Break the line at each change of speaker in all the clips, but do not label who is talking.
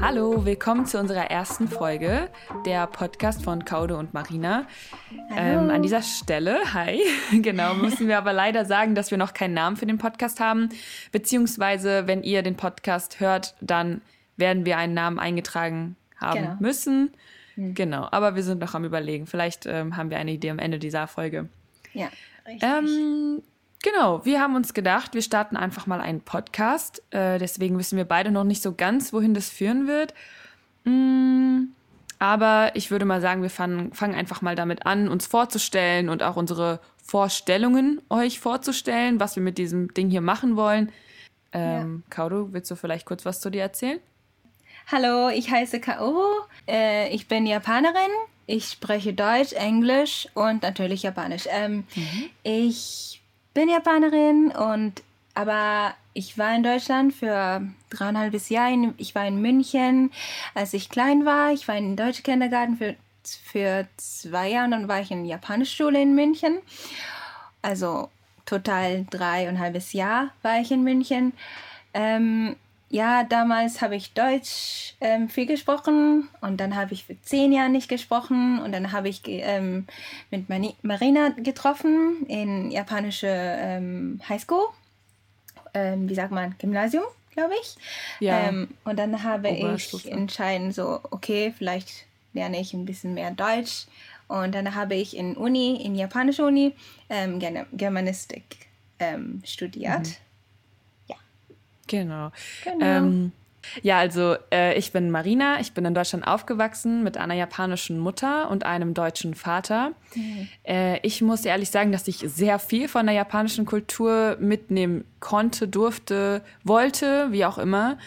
Hallo, willkommen zu unserer ersten Folge, der Podcast von Kaude und Marina. Ähm, an dieser Stelle, hi, genau, müssen wir aber leider sagen, dass wir noch keinen Namen für den Podcast haben. Beziehungsweise, wenn ihr den Podcast hört, dann werden wir einen Namen eingetragen haben genau. müssen. Mhm. Genau, aber wir sind noch am Überlegen. Vielleicht ähm, haben wir eine Idee am Ende dieser Folge.
Ja, richtig.
Ähm, Genau, wir haben uns gedacht, wir starten einfach mal einen Podcast. Äh, deswegen wissen wir beide noch nicht so ganz, wohin das führen wird. Mm, aber ich würde mal sagen, wir fangen, fangen einfach mal damit an, uns vorzustellen und auch unsere Vorstellungen euch vorzustellen, was wir mit diesem Ding hier machen wollen. Ähm, ja. Kaoru, willst du vielleicht kurz was zu dir erzählen?
Hallo, ich heiße Kaoru. Äh, ich bin Japanerin. Ich spreche Deutsch, Englisch und natürlich Japanisch. Ähm, mhm. Ich bin Japanerin und aber ich war in Deutschland für dreieinhalb Jahre. Ich war in München, als ich klein war. Ich war in deutschen Kindergarten für, für zwei Jahre und dann war ich in Japanischschule in München. Also total dreieinhalb Jahr war ich in München. Ähm, ja, damals habe ich Deutsch ähm, viel gesprochen und dann habe ich für zehn Jahre nicht gesprochen und dann habe ich ähm, mit Marina getroffen in japanische ähm, Highschool, ähm, wie sagt man, Gymnasium, glaube ich. Ja. Ähm, und dann habe ich entschieden, so, okay, vielleicht lerne ich ein bisschen mehr Deutsch. Und dann habe ich in Uni, in japanischer Uni, ähm, Germanistik studiert. Mhm
Genau. genau. Ähm, ja, also äh, ich bin Marina, ich bin in Deutschland aufgewachsen mit einer japanischen Mutter und einem deutschen Vater. Mhm. Äh, ich muss ehrlich sagen, dass ich sehr viel von der japanischen Kultur mitnehmen konnte, durfte, wollte, wie auch immer.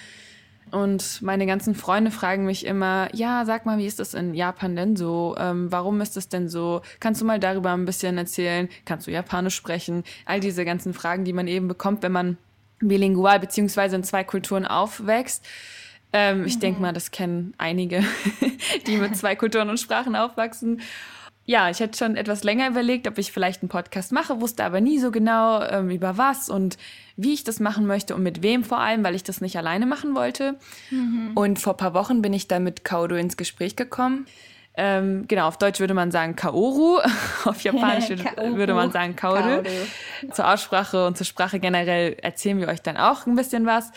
Und meine ganzen Freunde fragen mich immer, ja, sag mal, wie ist das in Japan denn so? Ähm, warum ist das denn so? Kannst du mal darüber ein bisschen erzählen? Kannst du Japanisch sprechen? All diese ganzen Fragen, die man eben bekommt, wenn man bilingual beziehungsweise in zwei Kulturen aufwächst. Ähm, mhm. Ich denke mal, das kennen einige, die mit zwei Kulturen und Sprachen aufwachsen. Ja, ich hätte schon etwas länger überlegt, ob ich vielleicht einen Podcast mache, wusste aber nie so genau ähm, über was und wie ich das machen möchte und mit wem vor allem, weil ich das nicht alleine machen wollte. Mhm. Und vor ein paar Wochen bin ich dann mit Kaudo ins Gespräch gekommen. Ähm, genau, auf Deutsch würde man sagen Kaoru, auf Japanisch würde man sagen Kaoru. Zur Aussprache und zur Sprache generell erzählen wir euch dann auch ein bisschen was.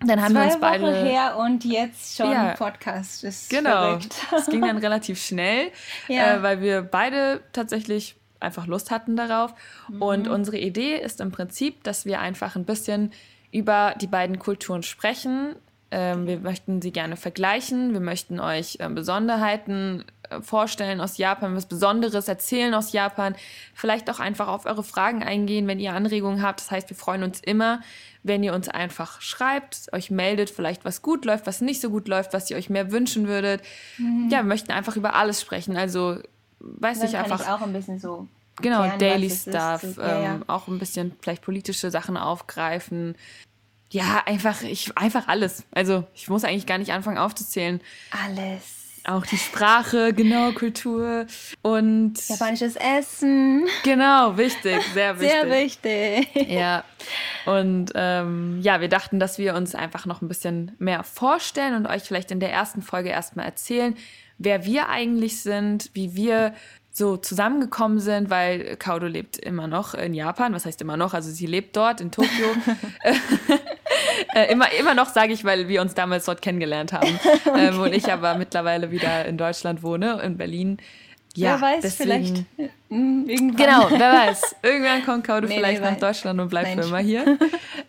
Dann haben Zwei wir uns beide Wochen her und jetzt schon ja, Podcast.
Ist genau. Es ging dann relativ schnell, ja. äh, weil wir beide tatsächlich einfach Lust hatten darauf. Mhm. Und unsere Idee ist im Prinzip, dass wir einfach ein bisschen über die beiden Kulturen sprechen, ähm, wir möchten sie gerne vergleichen. Wir möchten euch äh, Besonderheiten vorstellen aus Japan, was Besonderes erzählen aus Japan. Vielleicht auch einfach auf eure Fragen eingehen, wenn ihr Anregungen habt. Das heißt, wir freuen uns immer, wenn ihr uns einfach schreibt, euch meldet, vielleicht was gut läuft, was nicht so gut läuft, was ihr euch mehr wünschen würdet. Mhm. Ja, wir möchten einfach über alles sprechen. Also, weiß ich einfach.
Ich auch ein bisschen so
Genau, Kern, Daily Stuff, ist, ja, ja. Ähm, auch ein bisschen vielleicht politische Sachen aufgreifen, ja, einfach, ich, einfach alles. Also ich muss eigentlich gar nicht anfangen aufzuzählen.
Alles.
Auch die Sprache, genau, Kultur und.
Japanisches Essen.
Genau, wichtig, sehr wichtig.
Sehr wichtig.
Ja. Und ähm, ja, wir dachten, dass wir uns einfach noch ein bisschen mehr vorstellen und euch vielleicht in der ersten Folge erstmal erzählen, wer wir eigentlich sind, wie wir so zusammengekommen sind, weil Kaudo lebt immer noch in Japan. Was heißt immer noch? Also sie lebt dort in Tokio. äh, immer, immer noch sage ich, weil wir uns damals dort kennengelernt haben. okay. ähm, und ich aber mittlerweile wieder in Deutschland wohne, in Berlin.
Ja, wer weiß, deswegen, vielleicht
hm, irgendwann. Genau, wer weiß. Irgendwann kommt Kaudo nee, vielleicht nee, nach Deutschland und bleibt Nein, für immer hier.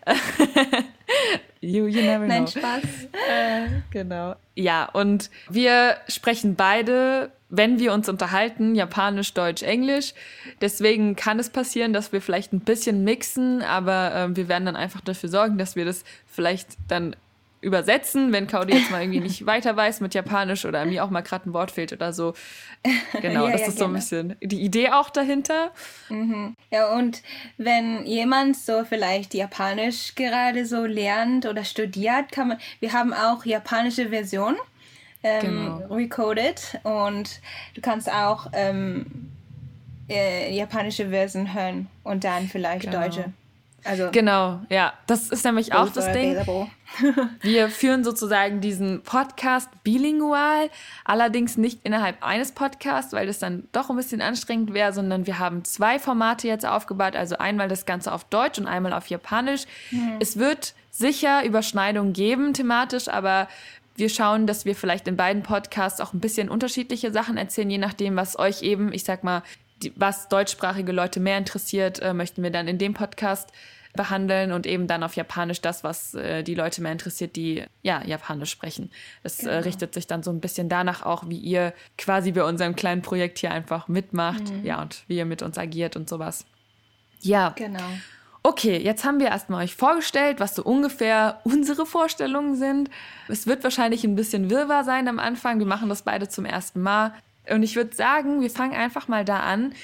you, you never know.
Nein, Spaß.
Äh, genau. Ja, und wir sprechen beide wenn wir uns unterhalten, Japanisch, Deutsch, Englisch. Deswegen kann es passieren, dass wir vielleicht ein bisschen mixen, aber äh, wir werden dann einfach dafür sorgen, dass wir das vielleicht dann übersetzen, wenn Kaudi jetzt mal irgendwie nicht weiter weiß mit Japanisch oder mir auch mal gerade ein Wort fehlt oder so. Genau, ja, das ja, ist so ein bisschen die Idee auch dahinter.
Mhm. Ja, und wenn jemand so vielleicht Japanisch gerade so lernt oder studiert, kann man, wir haben auch japanische Version ähm, genau. recoded und du kannst auch ähm, äh, japanische Version hören und dann vielleicht genau. deutsche.
Also genau, ja. Das ist nämlich auch das Ding. Wir führen sozusagen diesen Podcast bilingual, allerdings nicht innerhalb eines Podcasts, weil das dann doch ein bisschen anstrengend wäre, sondern wir haben zwei Formate jetzt aufgebaut. Also einmal das Ganze auf Deutsch und einmal auf Japanisch. Mhm. Es wird sicher Überschneidungen geben thematisch, aber wir schauen, dass wir vielleicht in beiden Podcasts auch ein bisschen unterschiedliche Sachen erzählen, je nachdem, was euch eben, ich sag mal, die, was deutschsprachige Leute mehr interessiert, äh, möchten wir dann in dem Podcast behandeln und eben dann auf Japanisch das, was äh, die Leute mehr interessiert, die ja Japanisch sprechen. Das äh, genau. äh, richtet sich dann so ein bisschen danach auch, wie ihr quasi bei unserem kleinen Projekt hier einfach mitmacht, mhm. ja, und wie ihr mit uns agiert und sowas. Ja.
Genau.
Okay, jetzt haben wir erstmal euch vorgestellt, was so ungefähr unsere Vorstellungen sind. Es wird wahrscheinlich ein bisschen wirrwarr sein am Anfang. Wir machen das beide zum ersten Mal. Und ich würde sagen, wir fangen einfach mal da an,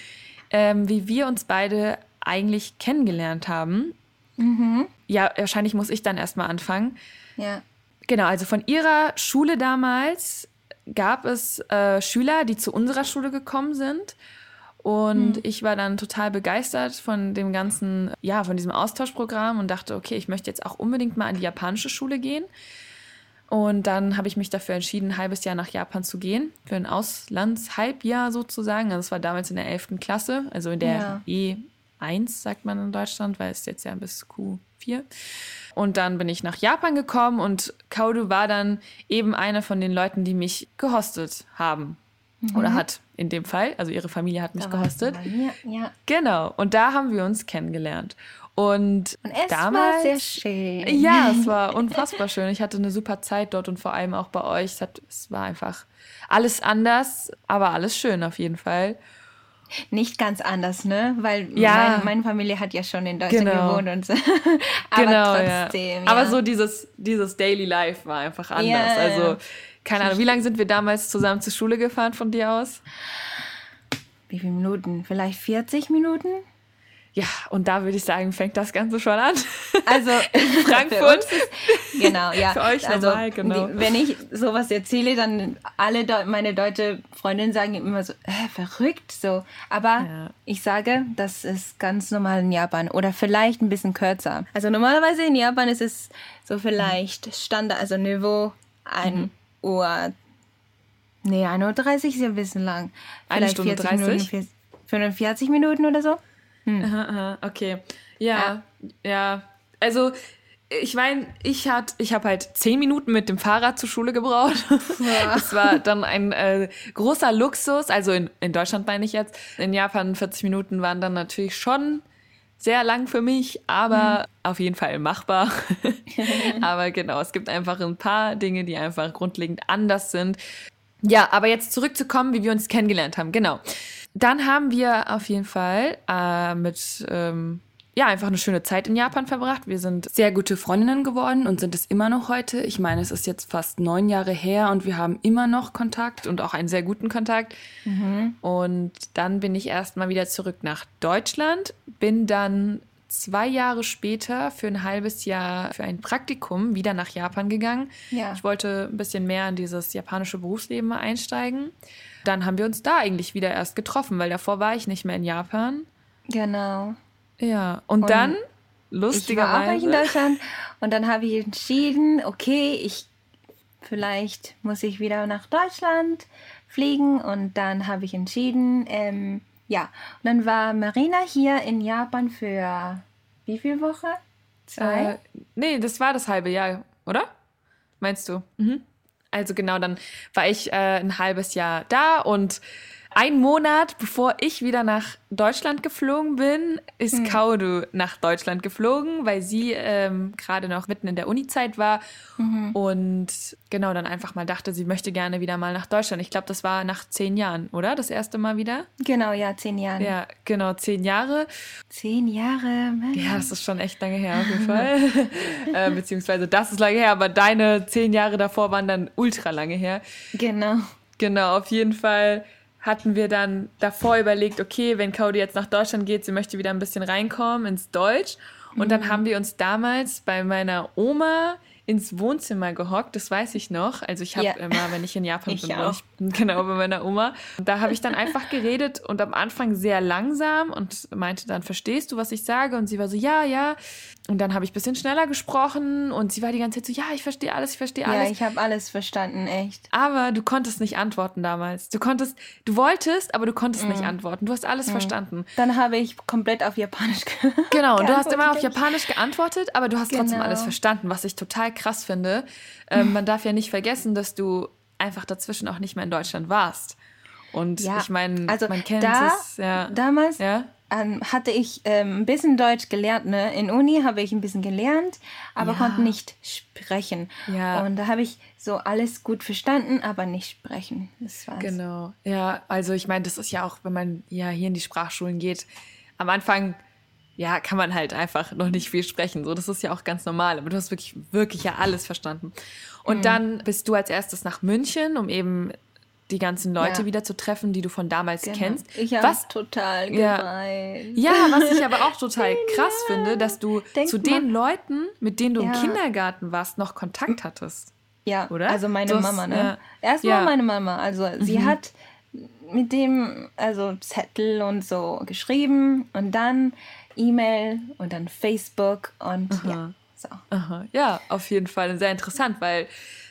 ähm, wie wir uns beide eigentlich kennengelernt haben. Mhm. Ja, wahrscheinlich muss ich dann erstmal anfangen.
Ja.
Genau, also von ihrer Schule damals gab es äh, Schüler, die zu unserer Schule gekommen sind. Und mhm. ich war dann total begeistert von dem ganzen, ja, von diesem Austauschprogramm und dachte, okay, ich möchte jetzt auch unbedingt mal an die japanische Schule gehen. Und dann habe ich mich dafür entschieden, ein halbes Jahr nach Japan zu gehen, für ein Auslandshalbjahr sozusagen. Also das war damals in der 11. Klasse, also in der ja. E1, sagt man in Deutschland, weil es jetzt ja bis Q4. Und dann bin ich nach Japan gekommen und Kaudu war dann eben einer von den Leuten, die mich gehostet haben. Mhm. Oder hat in dem Fall. Also ihre Familie hat mich da gehostet.
Ja.
Genau. Und da haben wir uns kennengelernt. Und,
und es
damals,
war sehr schön.
Ja, es war unfassbar schön. Ich hatte eine super Zeit dort und vor allem auch bei euch. Es, hat, es war einfach alles anders, aber alles schön auf jeden Fall.
Nicht ganz anders, ne? Weil ja. meine, meine Familie hat ja schon in Deutschland genau. gewohnt und so. aber genau, trotzdem.
Ja. Aber so dieses, dieses Daily Life war einfach anders. Also, keine Ahnung, wie lange sind wir damals zusammen zur Schule gefahren von dir aus?
Wie viele Minuten? Vielleicht 40 Minuten?
Ja, und da würde ich sagen, fängt das Ganze schon an.
Also
in Frankfurt.
Ist, genau, ja.
Für euch also, normal, genau.
Die, wenn ich sowas erzähle, dann alle De meine deutsche Freundinnen sagen immer so, äh, verrückt so. Aber ja. ich sage, das ist ganz normal in Japan oder vielleicht ein bisschen kürzer. Also normalerweise in Japan ist es so vielleicht Standard, also Niveau 1 mhm. Uhr. Nee, 1.30 Uhr ist ja ein bisschen lang.
Eine Stunde 30?
Minuten, 45 Minuten oder so.
Hm. Aha, aha, okay. Ja, ja. ja. Also, ich meine, ich hat, ich habe halt zehn Minuten mit dem Fahrrad zur Schule gebraucht. Ja. Das war dann ein äh, großer Luxus. Also in, in Deutschland meine ich jetzt. In Japan 40 Minuten waren dann natürlich schon sehr lang für mich, aber mhm. auf jeden Fall machbar. aber genau, es gibt einfach ein paar Dinge, die einfach grundlegend anders sind. Ja, aber jetzt zurückzukommen, wie wir uns kennengelernt haben. Genau. Dann haben wir auf jeden Fall äh, mit ähm, ja, einfach eine schöne Zeit in Japan verbracht. Wir sind sehr gute Freundinnen geworden und sind es immer noch heute. Ich meine, es ist jetzt fast neun Jahre her und wir haben immer noch Kontakt und auch einen sehr guten Kontakt. Mhm. Und dann bin ich erstmal wieder zurück nach Deutschland, bin dann zwei Jahre später für ein halbes Jahr für ein Praktikum wieder nach Japan gegangen. Ja. Ich wollte ein bisschen mehr in dieses japanische Berufsleben einsteigen dann haben wir uns da eigentlich wieder erst getroffen, weil davor war ich nicht mehr in Japan.
Genau.
Ja, und, und dann, lustigerweise.
Ich war auch in Deutschland und dann habe ich entschieden, okay, ich vielleicht muss ich wieder nach Deutschland fliegen und dann habe ich entschieden, ähm, ja, und dann war Marina hier in Japan für wie viel Woche?
Zwei? Äh, nee, das war das halbe Jahr, oder? Meinst du? Mhm. Also genau, dann war ich äh, ein halbes Jahr da und ein Monat bevor ich wieder nach Deutschland geflogen bin, ist mhm. Kaudu nach Deutschland geflogen, weil sie ähm, gerade noch mitten in der Uni-Zeit war mhm. und genau dann einfach mal dachte, sie möchte gerne wieder mal nach Deutschland. Ich glaube, das war nach zehn Jahren, oder? Das erste Mal wieder?
Genau, ja, zehn Jahre.
Ja, genau, zehn Jahre.
Zehn Jahre, Mann.
Ja, das ist schon echt lange her auf jeden Fall. äh, beziehungsweise das ist lange her, aber deine zehn Jahre davor waren dann ultra lange her.
Genau.
Genau, auf jeden Fall hatten wir dann davor überlegt, okay, wenn Cody jetzt nach Deutschland geht, sie möchte wieder ein bisschen reinkommen ins Deutsch. Und mhm. dann haben wir uns damals bei meiner Oma ins Wohnzimmer gehockt, das weiß ich noch. Also ich habe ja. immer, wenn ich in Japan
ich
bin, wohne ich Genau, bei meiner Oma. Da habe ich dann einfach geredet und am Anfang sehr langsam und meinte dann, verstehst du, was ich sage? Und sie war so, ja, ja. Und dann habe ich ein bisschen schneller gesprochen und sie war die ganze Zeit so, ja, ich verstehe alles, ich verstehe alles.
Ja, ich habe alles verstanden, echt.
Aber du konntest nicht antworten damals. Du konntest, du wolltest, aber du konntest mm. nicht antworten. Du hast alles mm. verstanden.
Dann habe ich komplett auf Japanisch.
Genau, und du hast immer auf Japanisch geantwortet, aber du hast genau. trotzdem alles verstanden, was ich total krass finde. Ähm, man darf ja nicht vergessen, dass du einfach dazwischen auch nicht mehr in Deutschland warst. Und ja, ich meine, also man kennt da, es. Ja.
Damals ja? Ähm, hatte ich ähm, ein bisschen Deutsch gelernt. Ne? In Uni habe ich ein bisschen gelernt, aber ja. konnte nicht sprechen. Ja. Und da habe ich so alles gut verstanden, aber nicht sprechen. Das war's.
Genau. Ja, also ich meine, das ist ja auch, wenn man ja hier in die Sprachschulen geht, am Anfang ja, kann man halt einfach noch nicht viel sprechen. So, das ist ja auch ganz normal. Aber du hast wirklich, wirklich ja alles verstanden. Und mhm. dann bist du als erstes nach München, um eben die ganzen Leute ja. wieder zu treffen, die du von damals genau. kennst.
Ich was total geweint.
Ja, was ich aber auch total krass ja. finde, dass du Denk zu den Leuten, mit denen du ja. im Kindergarten warst, noch Kontakt hattest.
Ja, oder? Also meine das, Mama, ne? Erstmal meine Mama. Also sie mhm. hat mit dem also Zettel und so geschrieben und dann E-Mail und dann Facebook und Aha. ja. So.
Aha. Ja, auf jeden Fall sehr interessant, weil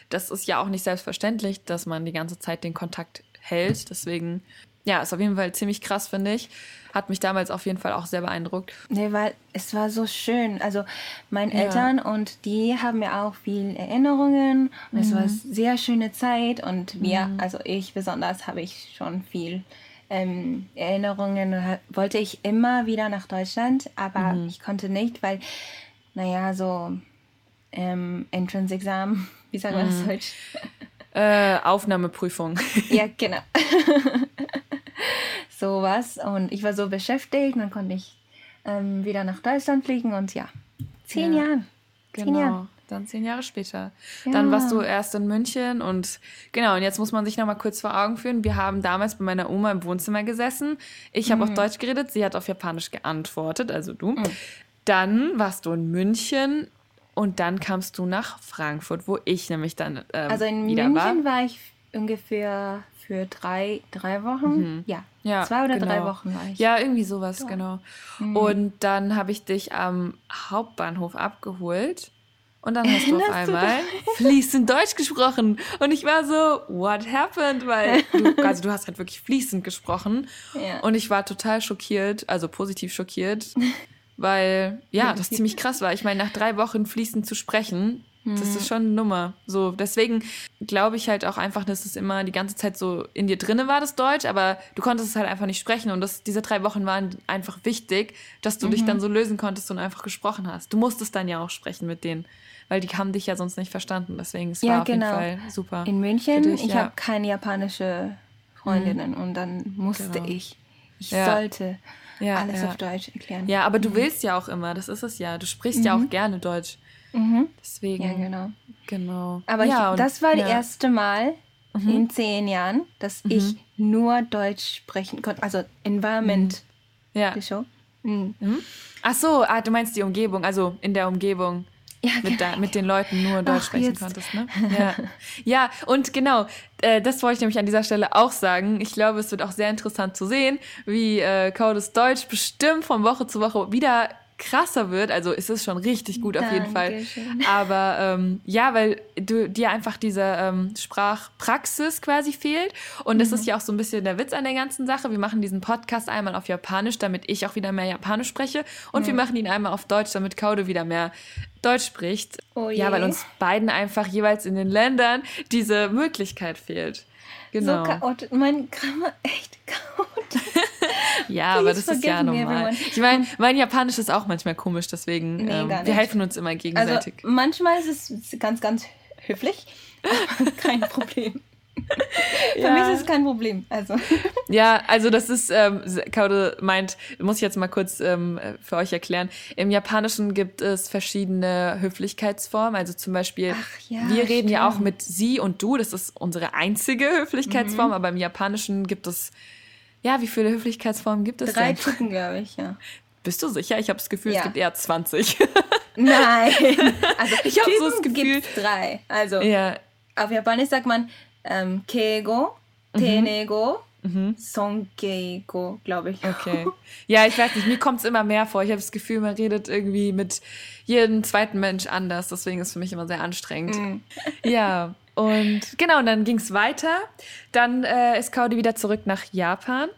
das ist ja auch nicht selbstverständlich, dass man die ganze Zeit den Kontakt hält. Deswegen, ja, ist auf jeden Fall ziemlich krass, finde ich. Hat mich damals auf jeden Fall auch sehr beeindruckt.
Nee, weil es war so schön. Also meine ja. Eltern und die haben mir auch viel Erinnerungen. Und mhm. es war eine mhm. sehr schöne Zeit. Und wir, mhm. also ich besonders, habe ich schon viel ähm, Erinnerungen wollte ich immer wieder nach Deutschland, aber mhm. ich konnte nicht, weil, naja, so ähm, Entrance-Examen, wie sagt man das mhm. Deutsch?
Äh, Aufnahmeprüfung.
ja, genau. Sowas. Und ich war so beschäftigt, dann konnte ich ähm, wieder nach Deutschland fliegen und ja, zehn ja, Jahre.
Zehn genau. Jahre. Dann zehn Jahre später. Ja. Dann warst du erst in München und genau, und jetzt muss man sich noch mal kurz vor Augen führen. Wir haben damals bei meiner Oma im Wohnzimmer gesessen. Ich habe mhm. auf Deutsch geredet, sie hat auf Japanisch geantwortet, also du. Mhm. Dann warst du in München und dann kamst du nach Frankfurt, wo ich nämlich dann ähm,
Also in
München
war. war ich ungefähr für drei, drei Wochen. Mhm. Ja. ja. Zwei oder genau. drei Wochen war ich.
Ja, irgendwie sowas, ja. genau. Mhm. Und dann habe ich dich am Hauptbahnhof abgeholt. Und dann hast du auf einmal fließend Deutsch gesprochen. Und ich war so, what happened? Weil du, also du hast halt wirklich fließend gesprochen. Ja. Und ich war total schockiert, also positiv schockiert, weil ja, das ziemlich krass war. Ich meine, nach drei Wochen fließend zu sprechen, das ist mhm. schon eine Nummer. So, deswegen glaube ich halt auch einfach, dass es immer die ganze Zeit so in dir drinne war, das Deutsch, aber du konntest es halt einfach nicht sprechen. Und das, diese drei Wochen waren einfach wichtig, dass du mhm. dich dann so lösen konntest und einfach gesprochen hast. Du musstest dann ja auch sprechen mit denen weil die haben dich ja sonst nicht verstanden. Deswegen es ja, war auf genau. jeden Fall super.
In München, dich, ich ja. habe keine japanische Freundinnen mhm. und dann musste genau. ich, ich ja. sollte ja, alles auf Deutsch erklären.
Ja, aber du mhm. willst ja auch immer, das ist es ja. Du sprichst ja auch mhm. gerne Deutsch. Mhm. Deswegen.
Ja, genau.
Genau.
Aber ich, das war das erste Mal mhm. in zehn Jahren, dass ich nur Deutsch sprechen konnte. Also Environment.
Ja.
Die Show.
Ach so, ah, du meinst die Umgebung, also in der Umgebung ja, mit, da, mit den Leuten nur Deutsch Ach, sprechen jetzt. konntest. Ne? Ja. ja, und genau, äh, das wollte ich nämlich an dieser Stelle auch sagen. Ich glaube, es wird auch sehr interessant zu sehen, wie äh, Codes Deutsch bestimmt von Woche zu Woche wieder krasser wird. Also ist es schon richtig gut auf jeden Fall. Aber ähm, ja, weil du, dir einfach diese ähm, Sprachpraxis quasi fehlt. Und das mhm. ist ja auch so ein bisschen der Witz an der ganzen Sache. Wir machen diesen Podcast einmal auf Japanisch, damit ich auch wieder mehr Japanisch spreche. Und mhm. wir machen ihn einmal auf Deutsch, damit Kaude wieder mehr Deutsch spricht. Oh ja, weil uns beiden einfach jeweils in den Ländern diese Möglichkeit fehlt.
Genau. So chaotisch. Mein Grammar echt chaotisch.
ja, aber das ist ja normal. Ich meine, mein Japanisch ist auch manchmal komisch, deswegen nee, ähm, wir helfen uns immer gegenseitig.
Also, manchmal ist es ganz, ganz höflich, aber kein Problem. Für ja. mich ist es kein Problem. Also.
Ja, also das ist, ähm, Kaude meint, muss ich jetzt mal kurz ähm, für euch erklären. Im Japanischen gibt es verschiedene Höflichkeitsformen. Also zum Beispiel, ja, wir reden stimmt. ja auch mit sie und du. Das ist unsere einzige Höflichkeitsform. Mhm. Aber im Japanischen gibt es, ja, wie viele Höflichkeitsformen gibt es
Drei denn? glaube ich, ja.
Bist du sicher? Ich habe das Gefühl, ja. es gibt eher 20.
Nein. Also ich habe so das Gefühl. drei. Also ja. auf Japanisch sagt man ähm, Keigo, Tenego, mhm. Sonkeigo, glaube ich.
Okay. Ja, ich weiß nicht, mir kommt es immer mehr vor. Ich habe das Gefühl, man redet irgendwie mit jedem zweiten Mensch anders. Deswegen ist es für mich immer sehr anstrengend. Mhm. Ja, und genau, und dann ging es weiter. Dann äh, ist Kaudi wieder zurück nach Japan.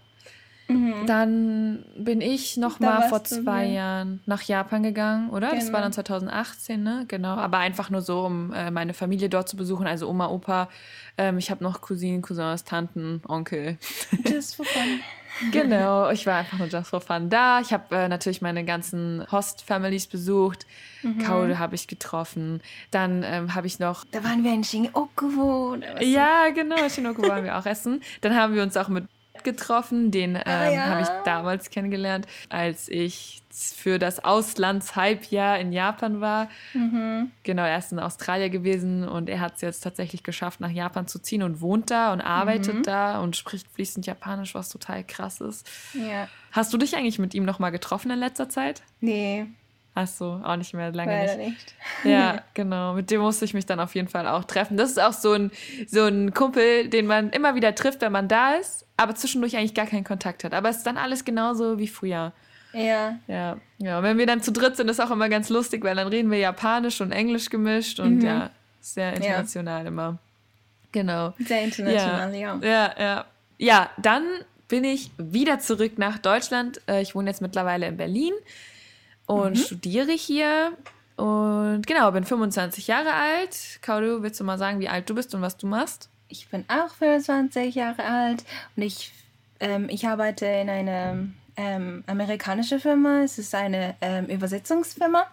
Mhm. Dann bin ich noch da mal vor zwei Jahren nach Japan gegangen, oder? Genau. Das war dann 2018, genau. ne? Genau. Aber einfach nur so, um äh, meine Familie dort zu besuchen, also Oma, Opa. Ähm, ich habe noch Cousinen, Cousins, Tanten, Onkel. Just for fun. Genau, ich war einfach nur just for fun da. Ich habe äh, natürlich meine ganzen Host-Families besucht. Mhm. Kaul habe ich getroffen. Dann ähm, habe ich noch.
Da waren wir in Shinjuku.
Ja, genau, in Shinjuku waren wir auch essen. Dann haben wir uns auch mit getroffen. Den ah, ähm, ja. habe ich damals kennengelernt, als ich für das Auslandshalbjahr in Japan war. Mhm. Genau, er ist in Australien gewesen und er hat es jetzt tatsächlich geschafft, nach Japan zu ziehen und wohnt da und arbeitet mhm. da und spricht fließend Japanisch, was total krass ist. Ja. Hast du dich eigentlich mit ihm noch mal getroffen in letzter Zeit?
Nee.
Hast du auch nicht mehr lange Leider nicht. nicht. Ja, genau. Mit dem musste ich mich dann auf jeden Fall auch treffen. Das ist auch so ein, so ein Kumpel, den man immer wieder trifft, wenn man da ist, aber zwischendurch eigentlich gar keinen Kontakt hat. Aber es ist dann alles genauso wie früher. Ja. Ja. Ja. Und wenn wir dann zu dritt sind, ist auch immer ganz lustig, weil dann reden wir Japanisch und Englisch gemischt und mhm. ja, sehr international ja. immer. Genau. Sehr international, ja. ja. Ja, ja. Ja, dann bin ich wieder zurück nach Deutschland. Äh, ich wohne jetzt mittlerweile in Berlin und mhm. studiere hier. Und genau, bin 25 Jahre alt. Kaudu, willst du mal sagen, wie alt du bist und was du machst?
Ich bin auch 25 Jahre alt und ich, ähm, ich arbeite in einer ähm, amerikanischen Firma. Es ist eine ähm, Übersetzungsfirma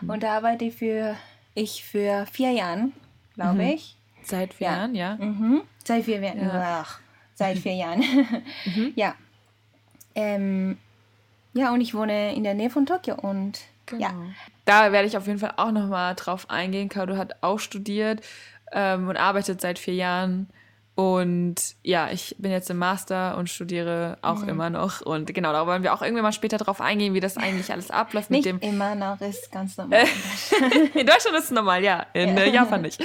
mhm. und da arbeite ich für, ich für vier Jahren, glaube mhm. ich.
Seit vier ja. Jahren, ja?
Mhm. Seit vier Jahren. Ja. Ach, seit vier Jahren. Mhm. ja. Ähm, ja, und ich wohne in der Nähe von Tokio und genau. ja.
Da werde ich auf jeden Fall auch nochmal drauf eingehen. Kaudo hat auch studiert ähm, und arbeitet seit vier Jahren. Und ja, ich bin jetzt im Master und studiere auch mhm. immer noch. Und genau, da wollen wir auch irgendwann mal später drauf eingehen, wie das eigentlich alles abläuft
nicht
mit dem.
Immer noch ist ganz normal.
in Deutschland ist es normal, ja. In ja. Äh, Japan nicht.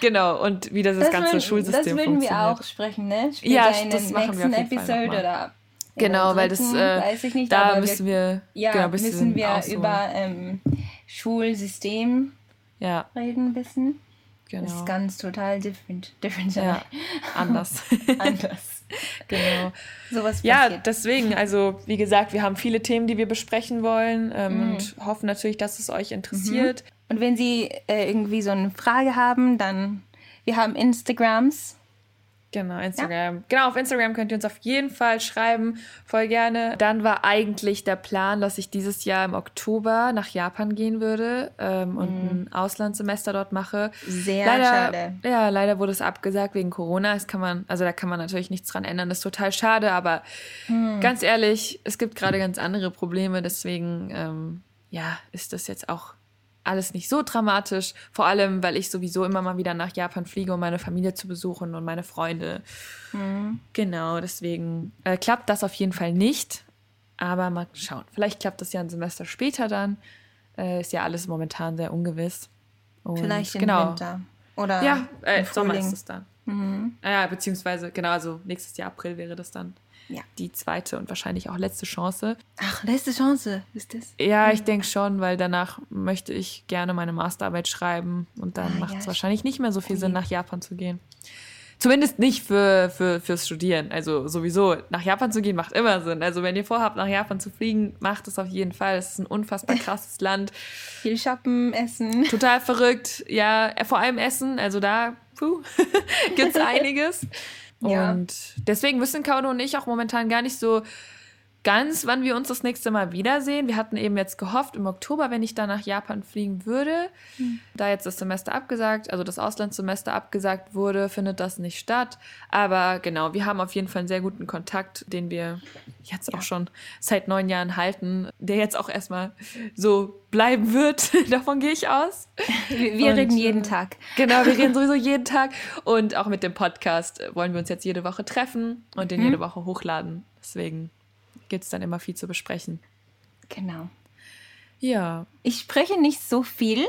Genau, und wie das, das ganze würden, Schulsystem
funktioniert. Das würden wir auch sprechen, ne? Später ja, in auf jeden Episode oder
Genau, weil das äh, weiß ich nicht, da müssen wir,
wir ja,
genau,
müssen wir ausholen. über ähm, Schulsystem ja. reden ein bisschen. Genau. Das ist ganz total different. different
ja, anders. anders. genau. Sowas ja, deswegen, also wie gesagt, wir haben viele Themen, die wir besprechen wollen ähm, mhm. und hoffen natürlich, dass es euch interessiert. Mhm.
Und wenn Sie äh, irgendwie so eine Frage haben, dann wir haben Instagrams
Genau, Instagram. Ja. Genau, auf Instagram könnt ihr uns auf jeden Fall schreiben, voll gerne. Dann war eigentlich der Plan, dass ich dieses Jahr im Oktober nach Japan gehen würde ähm, und mhm. ein Auslandssemester dort mache. Sehr leider, schade. Ja, leider wurde es abgesagt wegen Corona. Das kann man, also da kann man natürlich nichts dran ändern. Das ist total schade, aber mhm. ganz ehrlich, es gibt gerade ganz andere Probleme. Deswegen, ähm, ja, ist das jetzt auch alles nicht so dramatisch. Vor allem, weil ich sowieso immer mal wieder nach Japan fliege, um meine Familie zu besuchen und meine Freunde. Mhm. Genau, deswegen äh, klappt das auf jeden Fall nicht. Aber mal schauen. Vielleicht klappt das ja ein Semester später dann. Äh, ist ja alles momentan sehr ungewiss. Und Vielleicht im genau. Winter. Oder ja, äh, im Sommer ist es dann. Mhm. Ja, beziehungsweise, genau, also nächstes Jahr April wäre das dann ja. die zweite und wahrscheinlich auch letzte Chance.
Ach, letzte Chance ist das?
Ja, ich denke schon, weil danach möchte ich gerne meine Masterarbeit schreiben und dann ah, macht es ja, wahrscheinlich nicht mehr so viel Sinn, nach Japan zu gehen. Zumindest nicht für, für, fürs Studieren. Also sowieso, nach Japan zu gehen macht immer Sinn. Also wenn ihr vorhabt, nach Japan zu fliegen, macht es auf jeden Fall. Es ist ein unfassbar krasses Land.
Viel shoppen, essen.
Total verrückt. Ja, vor allem Essen. Also da gibt es einiges. Ja. Und deswegen wissen Kauno und ich auch momentan gar nicht so ganz, wann wir uns das nächste Mal wiedersehen. Wir hatten eben jetzt gehofft, im Oktober, wenn ich dann nach Japan fliegen würde. Mhm. Da jetzt das Semester abgesagt, also das Auslandssemester abgesagt wurde, findet das nicht statt. Aber genau, wir haben auf jeden Fall einen sehr guten Kontakt, den wir jetzt ja. auch schon seit neun Jahren halten, der jetzt auch erstmal so bleiben wird. Davon gehe ich aus.
Wir, wir und, reden jeden äh, Tag.
Genau, wir reden sowieso jeden Tag. Und auch mit dem Podcast wollen wir uns jetzt jede Woche treffen und den mhm. jede Woche hochladen. Deswegen gibt es dann immer viel zu besprechen.
Genau.
Ja.
Ich spreche nicht so viel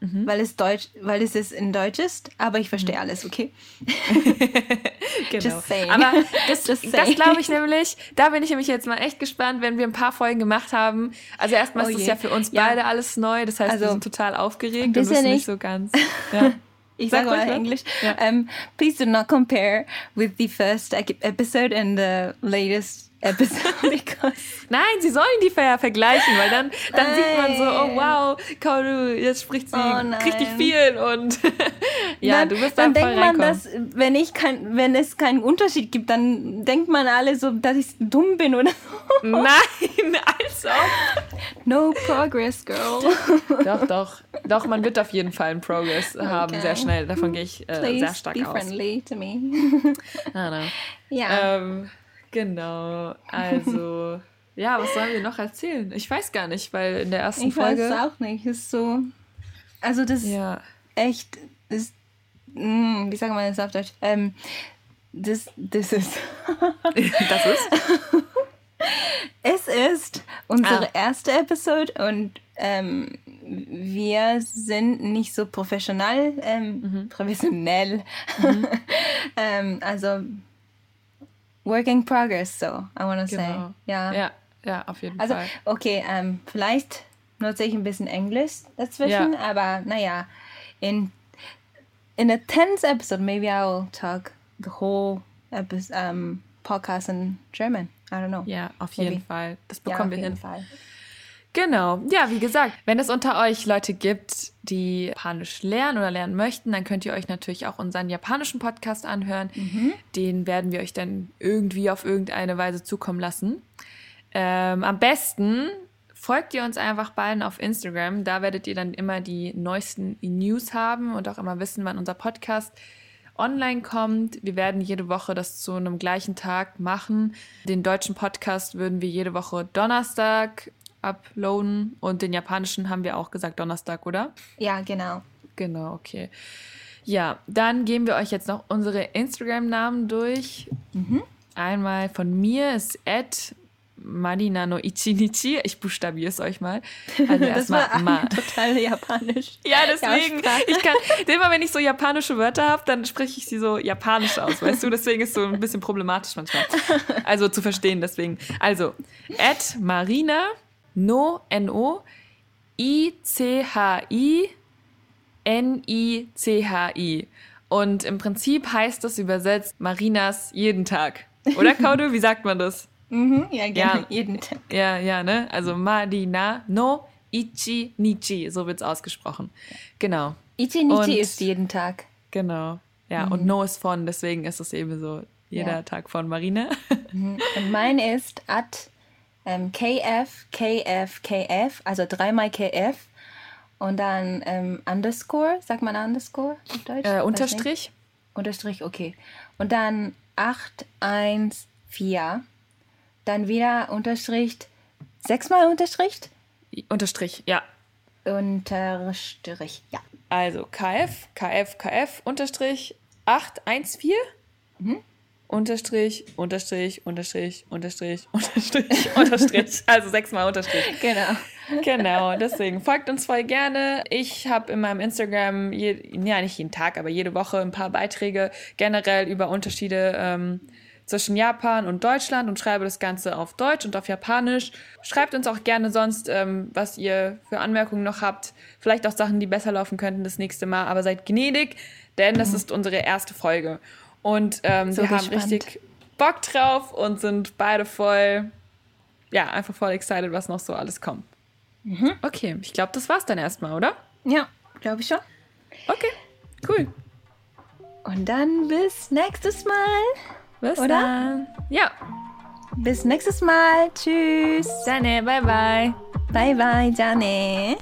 mhm. weil es Deutsch, weil es ist in Deutsch ist, aber ich verstehe mhm. alles, okay?
genau. Aber das, das glaube ich nämlich, da bin ich nämlich jetzt mal echt gespannt, wenn wir ein paar Folgen gemacht haben. Also erstmal oh ist es ja für uns ja. beide alles neu, das heißt, also, wir sind total aufgeregt und wissen nicht so ganz. Ja.
ich sage mal Englisch. Ja. Um, please do not compare with the first episode and the latest episode because
Nein, sie sollen die ver vergleichen, weil dann, dann sieht man so, oh wow, Kaoru, jetzt spricht sie oh richtig viel und ja,
dann,
du bist
dann denkt man, dass wenn ich kein, wenn es keinen Unterschied gibt, dann denkt man alle so, dass ich dumm bin oder
so. Nein, also.
No progress, girl.
doch, doch, doch, man wird auf jeden Fall einen Progress okay. haben, sehr schnell. Davon gehe ich äh, sehr stark be aus.
friendly to me.
ah, no. Ja. Ähm, Genau, also ja, was sollen wir noch erzählen? Ich weiß gar nicht, weil in der ersten
ich
Folge.
Ich weiß es auch nicht. Ist so. Also, das ja. echt ist. Mh, hm, wie sagen wir das auf Deutsch? Ähm, das, das ist.
das ist?
es ist unsere ah. erste Episode und ähm, wir sind nicht so professionell. Ähm, mhm. Professionell. Mhm. ähm, also Work in progress, so, I want to genau. say. Ja.
ja, ja, auf jeden
also,
Fall.
Okay, ähm, vielleicht nutze ich ein bisschen Englisch dazwischen, ja. aber naja, in, in a tenth episode, maybe I will talk the whole episode, um, podcast in German. I don't know.
Ja, auf maybe. jeden Fall. Das bekommen ja, wir hin. Fall. Genau. Ja, wie gesagt, wenn es unter euch Leute gibt, die Japanisch lernen oder lernen möchten, dann könnt ihr euch natürlich auch unseren japanischen Podcast anhören. Mhm. Den werden wir euch dann irgendwie auf irgendeine Weise zukommen lassen. Ähm, am besten folgt ihr uns einfach beiden auf Instagram. Da werdet ihr dann immer die neuesten News haben und auch immer wissen, wann unser Podcast online kommt. Wir werden jede Woche das zu einem gleichen Tag machen. Den deutschen Podcast würden wir jede Woche Donnerstag uploaden. Und den japanischen haben wir auch gesagt Donnerstag, oder?
Ja, genau.
Genau, okay. Ja, dann geben wir euch jetzt noch unsere Instagram-Namen durch. Mhm. Einmal von mir ist Ed Marina no Ichinichi. Ich buchstabiere es euch mal.
Also das war Ma total japanisch.
ja, deswegen. ich kann, immer wenn ich so japanische Wörter habe, dann spreche ich sie so japanisch aus, weißt du? Deswegen ist es so ein bisschen problematisch manchmal. Also zu verstehen, deswegen. Also, Ed Marina No, N-O, I-C-H-I, N-I-C-H-I. Und im Prinzip heißt das übersetzt Marinas jeden Tag. Oder, Kaudu? Wie sagt man das?
Mhm, ja, gerne, ja, jeden Tag.
Ja, ja, ne? Also Marina no Ichi Nichi, so wird es ausgesprochen. Genau.
Ichi Nichi ist jeden Tag.
Genau. Ja, mhm. und No ist von, deswegen ist es eben so jeder ja. Tag von Marina.
Mhm. Und mein ist at ähm, KF, KF, KF, also dreimal KF und dann ähm, Underscore, sagt man Underscore
auf Deutsch? Äh, Unterstrich.
Unterstrich, okay. Und dann 814, dann wieder Unterstrich, sechsmal Unterstrich?
Unterstrich, ja.
Unterstrich, ja.
Also KF, KF, KF, Unterstrich 814. Mhm. Unterstrich, Unterstrich, Unterstrich, Unterstrich, Unterstrich, Unterstrich. Also sechsmal Unterstrich.
Genau.
Genau, deswegen folgt uns voll gerne. Ich habe in meinem Instagram, je, ja nicht jeden Tag, aber jede Woche ein paar Beiträge generell über Unterschiede ähm, zwischen Japan und Deutschland und schreibe das Ganze auf Deutsch und auf Japanisch. Schreibt uns auch gerne sonst, ähm, was ihr für Anmerkungen noch habt. Vielleicht auch Sachen, die besser laufen könnten das nächste Mal. Aber seid gnädig, denn das mhm. ist unsere erste Folge. Und ähm, so wir gespannt. haben richtig Bock drauf und sind beide voll, ja, einfach voll excited, was noch so alles kommt. Mhm. Okay, ich glaube, das war's dann erstmal, oder?
Ja, glaube ich schon.
Okay, cool.
Und dann bis nächstes Mal.
Bis oder? dann. Ja.
Bis nächstes Mal. Tschüss.
Jane, bye bye.
Bye bye, Jane.